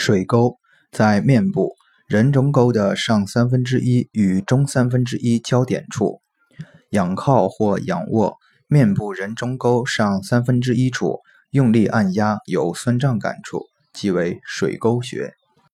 水沟在面部人中沟的上三分之一与中三分之一交点处仰靠或仰卧面部人中沟上三分之一处用力按压有酸胀感处即为水沟穴。